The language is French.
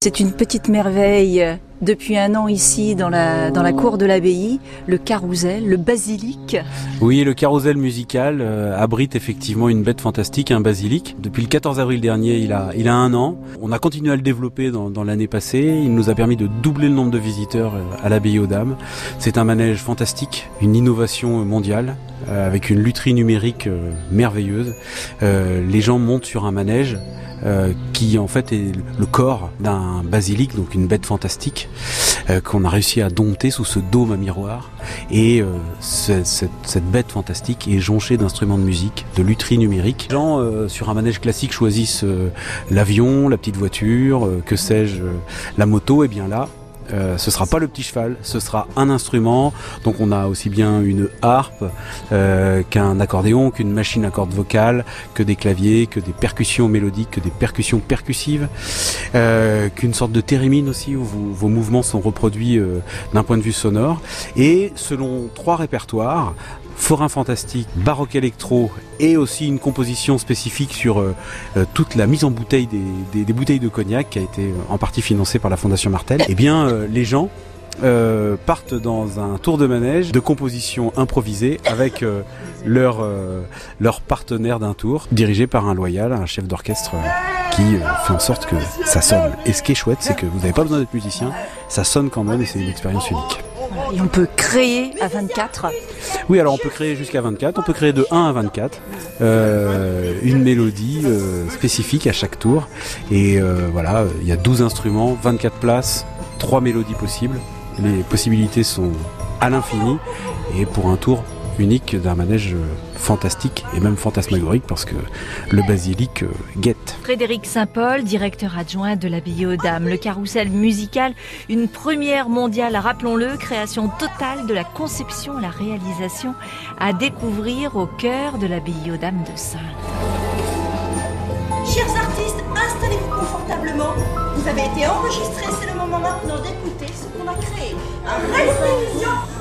C'est une petite merveille depuis un an ici dans la, cour de l'abbaye, le carrousel, le basilic. Oui, le carrousel musical euh, abrite effectivement une bête fantastique, un basilic. Depuis le 14 avril dernier, il a, a un an. On a continué à le développer dans, l'année passée. Il nous a permis de doubler le nombre de visiteurs euh, à l'abbaye aux Dames. C'est un manège fantastique, une innovation mondiale avec une lutherie numérique merveilleuse. les gens montent sur un manège euh, qui en fait est le corps d'un basilic, donc une bête fantastique euh, qu'on a réussi à dompter sous ce dôme à miroir. Et euh, cette, bête fantastique est jonchée d'instruments de musique, de lutherie numérique. Les gens sur un manège classique choisissent l'avion, la petite voiture, que sais-je, la moto. Et bien là, euh, ce sera pas le petit cheval, ce sera un instrument. Donc on a aussi bien une harpe euh, qu'un accordéon, qu'une machine à cordes vocales, que des claviers, que des percussions mélodiques, que des percussions percussives, euh, qu'une sorte de thérémine aussi où vos mouvements sont reproduits d'un point de vue sonore. Et selon trois répertoires, forain fantastique, baroque électro et aussi une composition spécifique sur euh, euh, toute la mise en bouteille des, bouteilles de cognac qui a été euh, en partie financée par la Fondation Martel, eh bien les gens partent dans un tour de manège de composition improvisée avec leur, leur partenaire d'un tour, dirigé par un loyal, un chef d'orchestre qui fait en sorte que ça sonne. Et ce qui est chouette, c'est que vous n'avez pas besoin d'être musicien, ça sonne quand même et c'est une expérience unique. Et on peut créer à 24 Oui, alors on peut créer jusqu'à 24. On peut créer de 1 à 24 euh, une mélodie euh, spécifique à chaque tour. Et euh, voilà, il y a 12 instruments, 24 places, 3 mélodies possibles. Les possibilités sont à l'infini. Et pour un tour unique d'un manège fantastique et même fantasmagorique parce que le basilic euh, guette. Frédéric Saint-Paul, directeur adjoint de l'abbaye aux Dames, le carrousel musical, une première mondiale, rappelons-le, création totale de la conception à la réalisation à découvrir au cœur de l'abbaye aux Dames de Sainte. Chers artistes, installez-vous confortablement. Vous avez été enregistrés, c'est le moment maintenant d'écouter ce qu'on a créé. Un